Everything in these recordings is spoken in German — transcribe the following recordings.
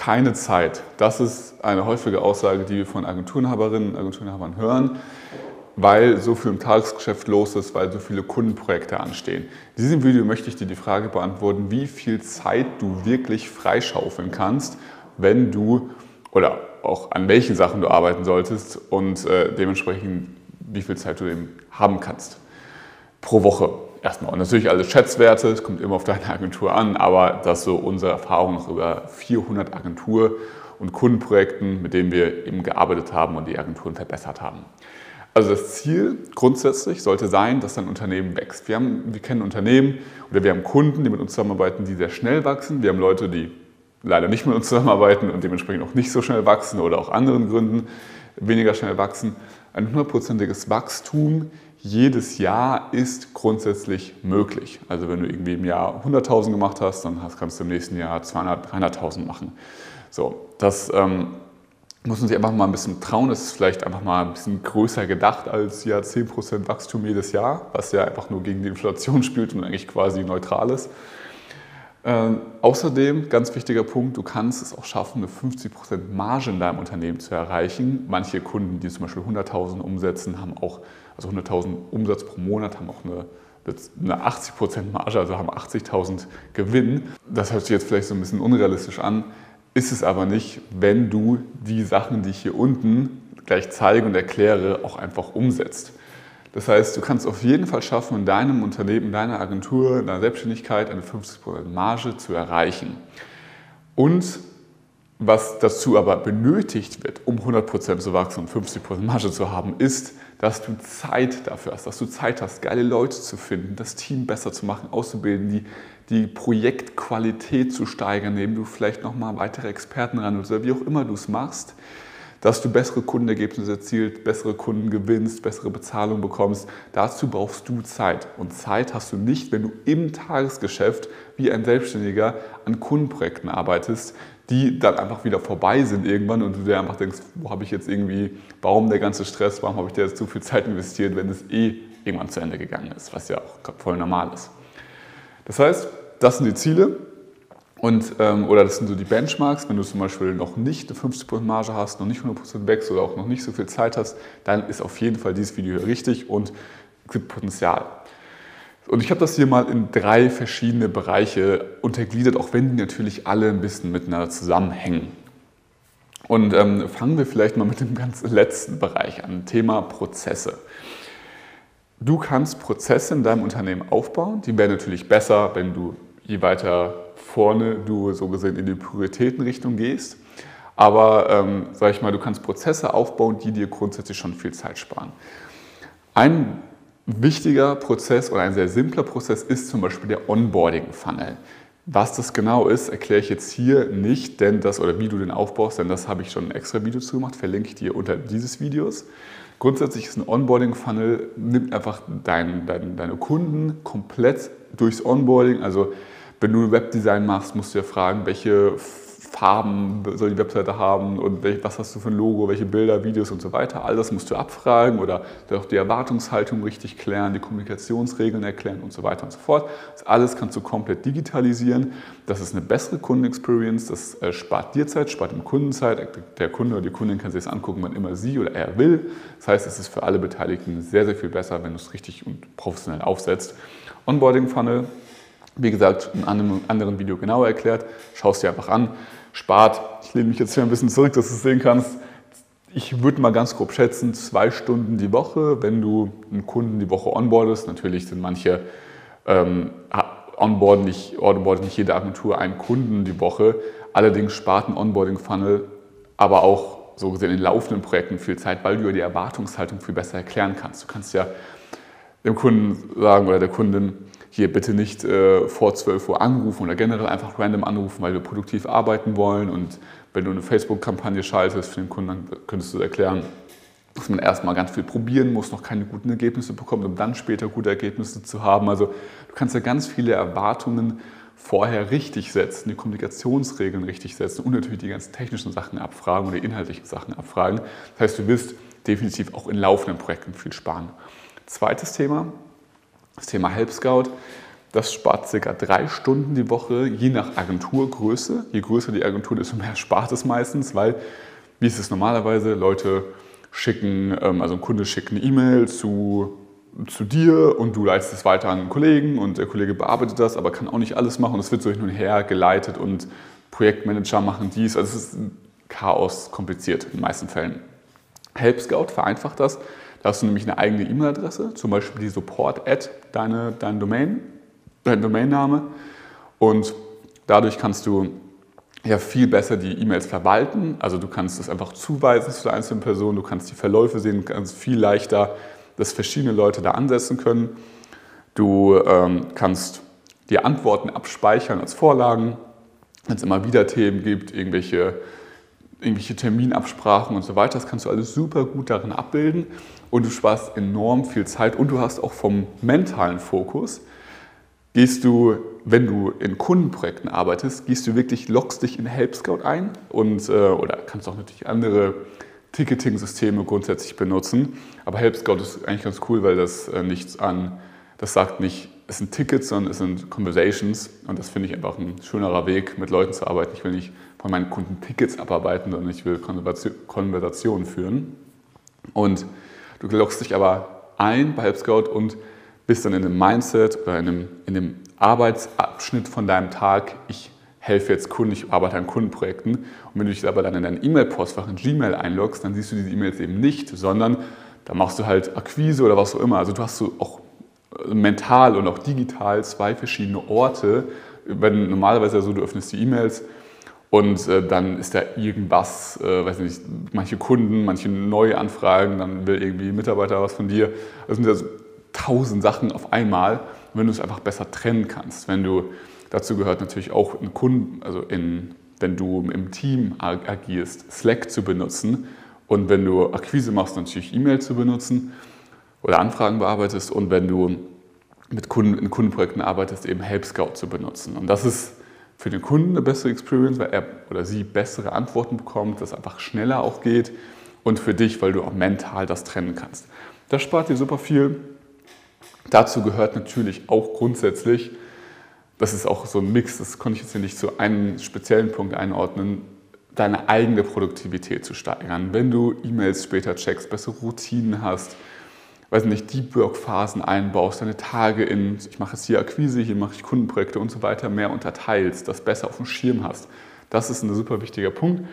keine Zeit. Das ist eine häufige Aussage, die wir von Agenturenhaberinnen und Agenturenhabern hören, weil so viel im Tagesgeschäft los ist, weil so viele Kundenprojekte anstehen. In diesem Video möchte ich dir die Frage beantworten, wie viel Zeit du wirklich freischaufeln kannst, wenn du oder auch an welchen Sachen du arbeiten solltest und äh, dementsprechend wie viel Zeit du eben haben kannst pro Woche erstmal. Und natürlich alle Schätzwerte, es kommt immer auf deine Agentur an, aber das ist so unsere Erfahrung nach über 400 Agentur- und Kundenprojekten, mit denen wir eben gearbeitet haben und die Agenturen verbessert haben. Also das Ziel grundsätzlich sollte sein, dass dein Unternehmen wächst. Wir, haben, wir kennen Unternehmen oder wir haben Kunden, die mit uns zusammenarbeiten, die sehr schnell wachsen. Wir haben Leute, die leider nicht mit uns zusammenarbeiten und dementsprechend auch nicht so schnell wachsen oder auch anderen Gründen weniger schnell wachsen. Ein hundertprozentiges Wachstum jedes Jahr ist grundsätzlich möglich. Also wenn du irgendwie im Jahr 100.000 gemacht hast, dann kannst du im nächsten Jahr 200, 300.000 machen. So, das ähm, muss man sich einfach mal ein bisschen trauen. Das ist vielleicht einfach mal ein bisschen größer gedacht als ja 10% Wachstum jedes Jahr, was ja einfach nur gegen die Inflation spielt und eigentlich quasi neutral ist. Ähm, außerdem, ganz wichtiger Punkt, du kannst es auch schaffen, eine 50% Marge in deinem Unternehmen zu erreichen. Manche Kunden, die zum Beispiel 100.000 umsetzen, haben auch, also 100.000 Umsatz pro Monat, haben auch eine, eine 80% Marge, also haben 80.000 Gewinn. Das hört sich jetzt vielleicht so ein bisschen unrealistisch an, ist es aber nicht, wenn du die Sachen, die ich hier unten gleich zeige und erkläre, auch einfach umsetzt. Das heißt, du kannst auf jeden Fall schaffen, in deinem Unternehmen, in deiner Agentur, in deiner Selbstständigkeit eine 50% Marge zu erreichen. Und was dazu aber benötigt wird, um 100% zu wachsen und 50% Marge zu haben, ist, dass du Zeit dafür hast, dass du Zeit hast, geile Leute zu finden, das Team besser zu machen, auszubilden, die, die Projektqualität zu steigern, indem du vielleicht nochmal weitere Experten ran oder wie auch immer du es machst dass du bessere Kundenergebnisse erzielst, bessere Kunden gewinnst, bessere Bezahlung bekommst. Dazu brauchst du Zeit. Und Zeit hast du nicht, wenn du im Tagesgeschäft wie ein Selbstständiger an Kundenprojekten arbeitest, die dann einfach wieder vorbei sind irgendwann und du dir einfach denkst, wo habe ich jetzt irgendwie, warum der ganze Stress, warum habe ich da jetzt so viel Zeit investiert, wenn es eh irgendwann zu Ende gegangen ist, was ja auch voll normal ist. Das heißt, das sind die Ziele. Und, ähm, oder das sind so die Benchmarks, wenn du zum Beispiel noch nicht eine 50% Marge hast, noch nicht 100% wächst oder auch noch nicht so viel Zeit hast, dann ist auf jeden Fall dieses Video hier richtig und gibt Potenzial. Und ich habe das hier mal in drei verschiedene Bereiche untergliedert, auch wenn die natürlich alle ein bisschen miteinander zusammenhängen. Und ähm, fangen wir vielleicht mal mit dem ganz letzten Bereich an, Thema Prozesse. Du kannst Prozesse in deinem Unternehmen aufbauen. Die werden natürlich besser, wenn du je weiter vorne du so gesehen in die Prioritätenrichtung gehst. Aber ähm, sag ich mal, du kannst Prozesse aufbauen, die dir grundsätzlich schon viel Zeit sparen. Ein wichtiger Prozess oder ein sehr simpler Prozess ist zum Beispiel der Onboarding-Funnel. Was das genau ist, erkläre ich jetzt hier nicht, denn das oder wie du den aufbaust, denn das habe ich schon ein extra Video zu gemacht, verlinke ich dir unter dieses Videos. Grundsätzlich ist ein Onboarding-Funnel, nimmt einfach dein, dein, deine Kunden komplett durchs Onboarding, also wenn du Webdesign machst, musst du ja fragen, welche Farben soll die Webseite haben und was hast du für ein Logo, welche Bilder, Videos und so weiter. All das musst du abfragen oder auch die Erwartungshaltung richtig klären, die Kommunikationsregeln erklären und so weiter und so fort. Das alles kannst du komplett digitalisieren. Das ist eine bessere Kundenexperience, das äh, spart dir Zeit, spart dem Kunden Zeit. Der Kunde oder die Kundin kann sich das angucken, wann immer sie oder er will. Das heißt, es ist für alle Beteiligten sehr, sehr viel besser, wenn du es richtig und professionell aufsetzt. Onboarding Funnel wie gesagt, in einem anderen Video genauer erklärt. Schau es dir einfach an. Spart, ich lehne mich jetzt hier ein bisschen zurück, dass du es sehen kannst. Ich würde mal ganz grob schätzen, zwei Stunden die Woche, wenn du einen Kunden die Woche onboardest. Natürlich sind manche ähm, onboarden nicht, onboarden nicht jede Agentur einen Kunden die Woche. Allerdings spart ein Onboarding-Funnel aber auch so gesehen in laufenden Projekten viel Zeit, weil du die Erwartungshaltung viel besser erklären kannst. Du kannst ja dem Kunden sagen oder der Kundin, hier bitte nicht äh, vor 12 Uhr anrufen oder generell einfach random anrufen, weil wir produktiv arbeiten wollen. Und wenn du eine Facebook-Kampagne schaltest für den Kunden, dann könntest du erklären, dass man erstmal ganz viel probieren muss, noch keine guten Ergebnisse bekommt, um dann später gute Ergebnisse zu haben. Also du kannst ja ganz viele Erwartungen vorher richtig setzen, die Kommunikationsregeln richtig setzen und natürlich die ganzen technischen Sachen abfragen oder inhaltlichen Sachen abfragen. Das heißt, du wirst definitiv auch in laufenden Projekten viel sparen. Zweites Thema, das Thema Help Scout. Das spart circa drei Stunden die Woche, je nach Agenturgröße. Je größer die Agentur, desto mehr spart es meistens, weil, wie ist es normalerweise, Leute schicken, ähm, also ein Kunde schickt eine E-Mail zu, zu dir und du leitest es weiter an einen Kollegen und der Kollege bearbeitet das, aber kann auch nicht alles machen. Es wird so hin und her geleitet und Projektmanager machen dies. Also es ist Chaos kompliziert in den meisten Fällen. Help Scout vereinfacht das. Da hast du nämlich eine eigene E-Mail-Adresse, zum Beispiel die Support-Ad, deine, dein Domain dein Domainname und dadurch kannst du ja viel besser die E-Mails verwalten. Also du kannst es einfach zuweisen zu der einzelnen Person, du kannst die Verläufe sehen, kannst viel leichter, dass verschiedene Leute da ansetzen können. Du ähm, kannst die Antworten abspeichern als Vorlagen, wenn es immer wieder Themen gibt, irgendwelche, irgendwelche Terminabsprachen und so weiter. Das kannst du alles super gut darin abbilden und du sparst enorm viel Zeit und du hast auch vom mentalen Fokus gehst du, wenn du in Kundenprojekten arbeitest, gehst du wirklich, loggst dich in Help Scout ein und, äh, oder kannst auch natürlich andere Ticketing-Systeme grundsätzlich benutzen. Aber Help Scout ist eigentlich ganz cool, weil das äh, nichts an, das sagt nicht, es sind Tickets, sondern es sind Conversations. Und das finde ich einfach ein schönerer Weg, mit Leuten zu arbeiten. Ich will nicht von meinen Kunden Tickets abarbeiten, sondern ich will Konversationen führen. Und du loggst dich aber ein bei Help Scout und bist dann in einem Mindset oder in einem, in einem Arbeitsabschnitt von deinem Tag, ich helfe jetzt Kunden, ich arbeite an Kundenprojekten. Und wenn du dich aber dann in dein E-Mail-Postfach in Gmail einloggst, dann siehst du diese E-Mails eben nicht, sondern da machst du halt Akquise oder was auch immer. Also du hast so auch äh, mental und auch digital zwei verschiedene Orte. Wenn normalerweise so, du öffnest die E-Mails und äh, dann ist da irgendwas, äh, weiß nicht, manche Kunden, manche neue Anfragen, dann will irgendwie ein Mitarbeiter was von dir. Das sind ja so tausend Sachen auf einmal, wenn du es einfach besser trennen kannst. Wenn du, dazu gehört natürlich auch in Kunden, also in, wenn du im Team agierst, Slack zu benutzen und wenn du Akquise machst, natürlich E-Mail zu benutzen oder Anfragen bearbeitest und wenn du mit Kunden, in Kundenprojekten arbeitest, eben Help Scout zu benutzen. Und das ist für den Kunden eine bessere Experience, weil er oder sie bessere Antworten bekommt, das einfach schneller auch geht und für dich, weil du auch mental das trennen kannst. Das spart dir super viel Dazu gehört natürlich auch grundsätzlich, das ist auch so ein Mix, das konnte ich jetzt hier nicht zu einem speziellen Punkt einordnen, deine eigene Produktivität zu steigern. Wenn du E-Mails später checkst, bessere Routinen hast, weiß nicht, Deep Work Phasen einbaust, deine Tage in, ich mache jetzt hier Akquise, hier mache ich Kundenprojekte und so weiter, mehr unterteilst, das besser auf dem Schirm hast. Das ist ein super wichtiger Punkt.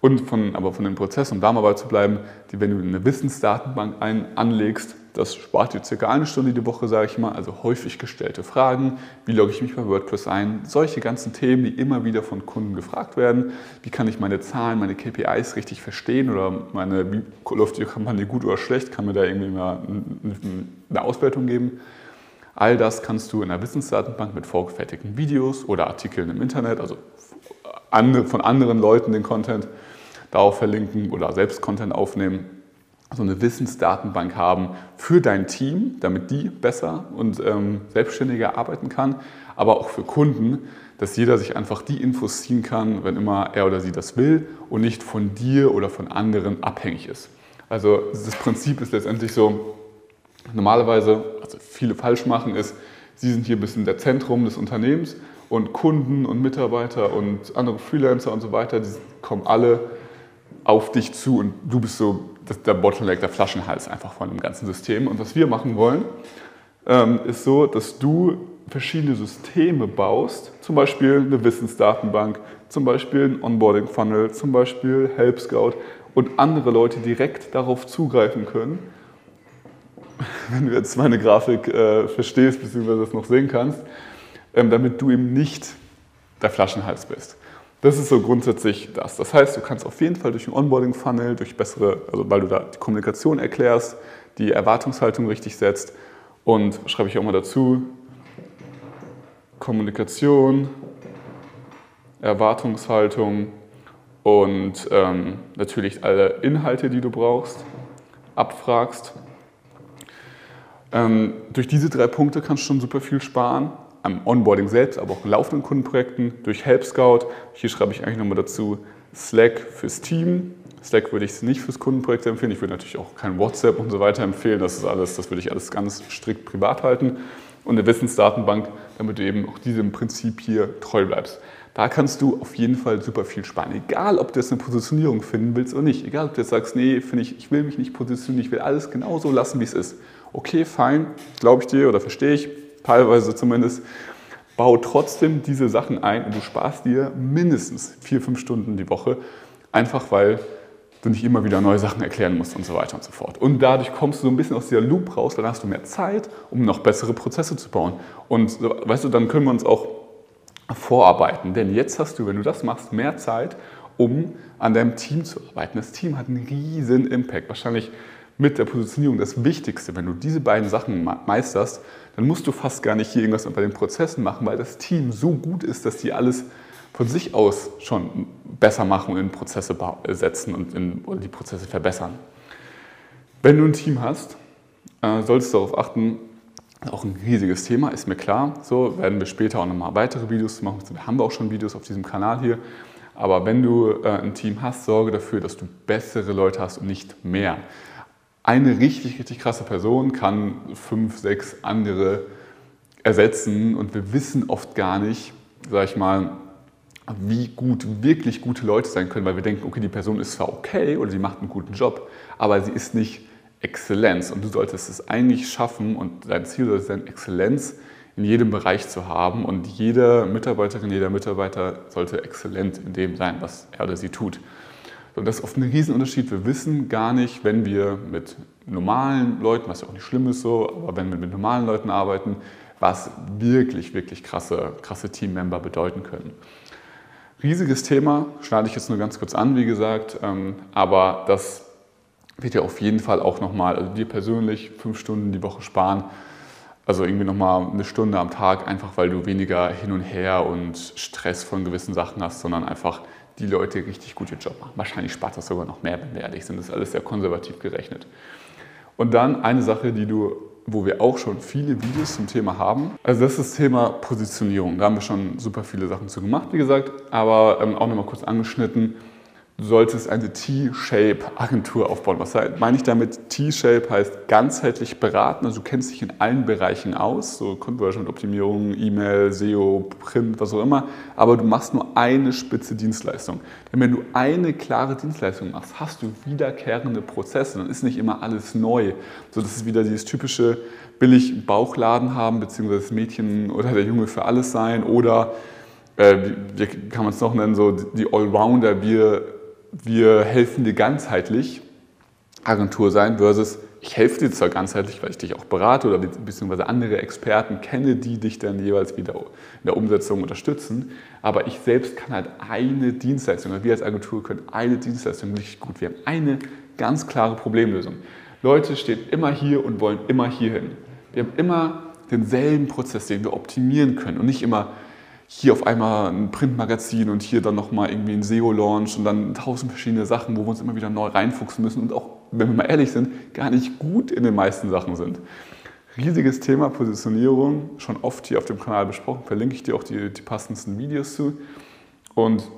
Und von, aber von dem Prozess, um da mal bei zu bleiben, die, wenn du eine Wissensdatenbank ein, anlegst, das spart dir circa eine Stunde die Woche, sage ich mal. Also häufig gestellte Fragen. Wie logge ich mich bei WordPress ein? Solche ganzen Themen, die immer wieder von Kunden gefragt werden. Wie kann ich meine Zahlen, meine KPIs richtig verstehen? Oder meine, wie läuft die Kampagne gut oder schlecht? Kann mir da irgendwie mal eine Auswertung geben? All das kannst du in einer Wissensdatenbank mit vorgefertigten Videos oder Artikeln im Internet, also von anderen Leuten den Content, darauf verlinken oder selbst Content aufnehmen so eine Wissensdatenbank haben für dein Team, damit die besser und ähm, selbstständiger arbeiten kann, aber auch für Kunden, dass jeder sich einfach die Infos ziehen kann, wenn immer er oder sie das will und nicht von dir oder von anderen abhängig ist. Also das Prinzip ist letztendlich so, normalerweise, also viele falsch machen, ist, sie sind hier ein bisschen der Zentrum des Unternehmens und Kunden und Mitarbeiter und andere Freelancer und so weiter, die kommen alle auf dich zu und du bist so der Bottleneck, der Flaschenhals einfach von dem ganzen System. Und was wir machen wollen, ähm, ist so, dass du verschiedene Systeme baust, zum Beispiel eine Wissensdatenbank, zum Beispiel ein Onboarding-Funnel, zum Beispiel Help Scout und andere Leute direkt darauf zugreifen können. Wenn du jetzt meine Grafik äh, verstehst, bzw. das noch sehen kannst, ähm, damit du eben nicht der Flaschenhals bist. Das ist so grundsätzlich das. Das heißt, du kannst auf jeden Fall durch den Onboarding-Funnel, durch bessere, also weil du da die Kommunikation erklärst, die Erwartungshaltung richtig setzt und schreibe ich auch mal dazu, Kommunikation, Erwartungshaltung und ähm, natürlich alle Inhalte, die du brauchst, abfragst. Ähm, durch diese drei Punkte kannst du schon super viel sparen am Onboarding selbst, aber auch laufenden Kundenprojekten durch Help Scout. Hier schreibe ich eigentlich nochmal dazu Slack fürs Team. Slack würde ich nicht fürs Kundenprojekt empfehlen. Ich würde natürlich auch kein WhatsApp und so weiter empfehlen. Das ist alles, das würde ich alles ganz strikt privat halten. Und eine Wissensdatenbank damit du eben auch diesem Prinzip hier treu bleibst. Da kannst du auf jeden Fall super viel sparen. Egal, ob du jetzt eine Positionierung finden willst oder nicht. Egal, ob du jetzt sagst, nee, finde ich, ich will mich nicht positionieren, ich will alles genauso lassen, wie es ist. Okay, fein, glaube ich dir oder verstehe ich, teilweise zumindest. Bau trotzdem diese Sachen ein und du sparst dir mindestens vier, fünf Stunden die Woche, einfach weil du nicht immer wieder neue Sachen erklären musst und so weiter und so fort. Und dadurch kommst du so ein bisschen aus dieser Loop raus, dann hast du mehr Zeit, um noch bessere Prozesse zu bauen. Und weißt du, dann können wir uns auch vorarbeiten. Denn jetzt hast du, wenn du das machst, mehr Zeit, um an deinem Team zu arbeiten. Das Team hat einen riesen Impact. Wahrscheinlich mit der Positionierung das Wichtigste. Wenn du diese beiden Sachen meisterst, dann musst du fast gar nicht hier irgendwas bei den Prozessen machen, weil das Team so gut ist, dass die alles von sich aus schon besser machen und in Prozesse setzen und, in, und die Prozesse verbessern. Wenn du ein Team hast, äh, solltest du darauf achten, auch ein riesiges Thema, ist mir klar. So werden wir später auch nochmal weitere Videos machen. Wir haben auch schon Videos auf diesem Kanal hier. Aber wenn du äh, ein Team hast, sorge dafür, dass du bessere Leute hast und nicht mehr. Eine richtig, richtig krasse Person kann fünf, sechs andere ersetzen und wir wissen oft gar nicht, sag ich mal, wie gut wirklich gute Leute sein können, weil wir denken, okay, die Person ist zwar okay oder sie macht einen guten Job, aber sie ist nicht Exzellenz. Und du solltest es eigentlich schaffen und dein Ziel sollte sein, Exzellenz in jedem Bereich zu haben. Und jede Mitarbeiterin, jeder Mitarbeiter sollte exzellent in dem sein, was er oder sie tut. Und das ist oft ein Riesenunterschied. Wir wissen gar nicht, wenn wir mit normalen Leuten, was ja auch nicht schlimm ist so, aber wenn wir mit normalen Leuten arbeiten, was wirklich, wirklich krasse, krasse Teammember bedeuten können. Riesiges Thema, schneide ich jetzt nur ganz kurz an, wie gesagt, ähm, aber das wird dir auf jeden Fall auch nochmal, also dir persönlich fünf Stunden die Woche sparen. Also irgendwie nochmal eine Stunde am Tag, einfach weil du weniger hin und her und Stress von gewissen Sachen hast, sondern einfach die Leute richtig gut ihren Job machen. Wahrscheinlich spart das sogar noch mehr, wenn wir ehrlich sind. Das ist alles sehr konservativ gerechnet. Und dann eine Sache, die du, wo wir auch schon viele Videos zum Thema haben. Also das ist das Thema Positionierung. Da haben wir schon super viele Sachen zu gemacht, wie gesagt, aber ähm, auch nochmal kurz angeschnitten du solltest eine T-Shape-Agentur aufbauen. Was meine ich damit? T-Shape heißt ganzheitlich beraten, also du kennst dich in allen Bereichen aus, so Conversion-Optimierung, E-Mail, SEO, Print, was auch immer, aber du machst nur eine spitze Dienstleistung. Denn wenn du eine klare Dienstleistung machst, hast du wiederkehrende Prozesse, dann ist nicht immer alles neu. So, das ist wieder dieses typische billig Bauchladen haben, beziehungsweise das Mädchen oder der Junge für alles sein oder äh, wie kann man es noch nennen, so die Allrounder, wir wir helfen dir ganzheitlich Agentur sein versus ich helfe dir zwar ganzheitlich, weil ich dich auch berate oder beziehungsweise andere Experten kenne, die dich dann jeweils wieder in der Umsetzung unterstützen, aber ich selbst kann halt eine Dienstleistung, oder wir als Agentur können eine Dienstleistung richtig gut. Wir haben eine ganz klare Problemlösung. Leute stehen immer hier und wollen immer hier hin. Wir haben immer denselben Prozess, den wir optimieren können und nicht immer hier auf einmal ein Printmagazin und hier dann nochmal irgendwie ein SEO-Launch und dann tausend verschiedene Sachen, wo wir uns immer wieder neu reinfuchsen müssen und auch, wenn wir mal ehrlich sind, gar nicht gut in den meisten Sachen sind. Riesiges Thema Positionierung, schon oft hier auf dem Kanal besprochen, verlinke ich dir auch die, die passendsten Videos zu. Und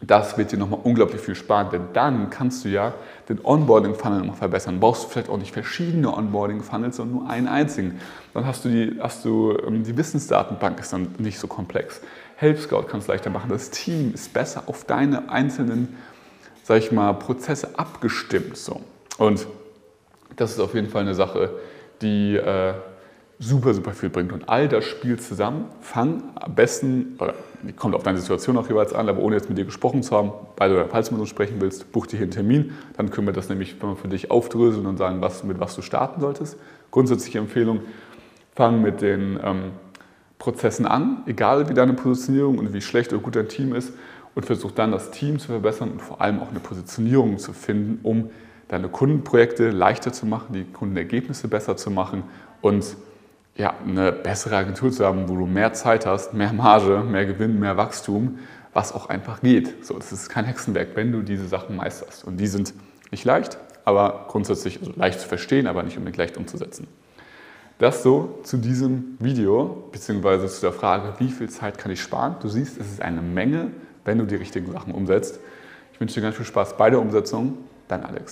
das wird dir nochmal unglaublich viel sparen, denn dann kannst du ja den Onboarding-Funnel noch verbessern. Brauchst du vielleicht auch nicht verschiedene Onboarding-Funnels, sondern nur einen einzigen. Dann hast du die, hast du, ähm, die Wissensdatenbank ist dann nicht so komplex. Help Scout kannst du leichter machen. Das Team ist besser auf deine einzelnen, sag ich mal, Prozesse abgestimmt. So. Und das ist auf jeden Fall eine Sache, die äh, super, super viel bringt. Und all das spielt zusammen. Fang am besten, oder kommt auf deine Situation auch jeweils an, aber ohne jetzt mit dir gesprochen zu haben, weil falls du mit uns sprechen willst, buch dir hier einen Termin. Dann können wir das nämlich für dich aufdröseln und sagen, was, mit was du starten solltest. Grundsätzliche Empfehlung, fang mit den ähm, Prozessen an, egal wie deine Positionierung und wie schlecht oder gut dein Team ist, und versuch dann das Team zu verbessern und vor allem auch eine Positionierung zu finden, um deine Kundenprojekte leichter zu machen, die Kundenergebnisse besser zu machen und ja, eine bessere Agentur zu haben, wo du mehr Zeit hast, mehr Marge, mehr Gewinn, mehr Wachstum, was auch einfach geht. So, das ist kein Hexenwerk, wenn du diese Sachen meisterst. Und die sind nicht leicht, aber grundsätzlich also leicht zu verstehen, aber nicht unbedingt leicht umzusetzen. Das so zu diesem Video, beziehungsweise zu der Frage, wie viel Zeit kann ich sparen? Du siehst, es ist eine Menge, wenn du die richtigen Sachen umsetzt. Ich wünsche dir ganz viel Spaß bei der Umsetzung. Dein Alex.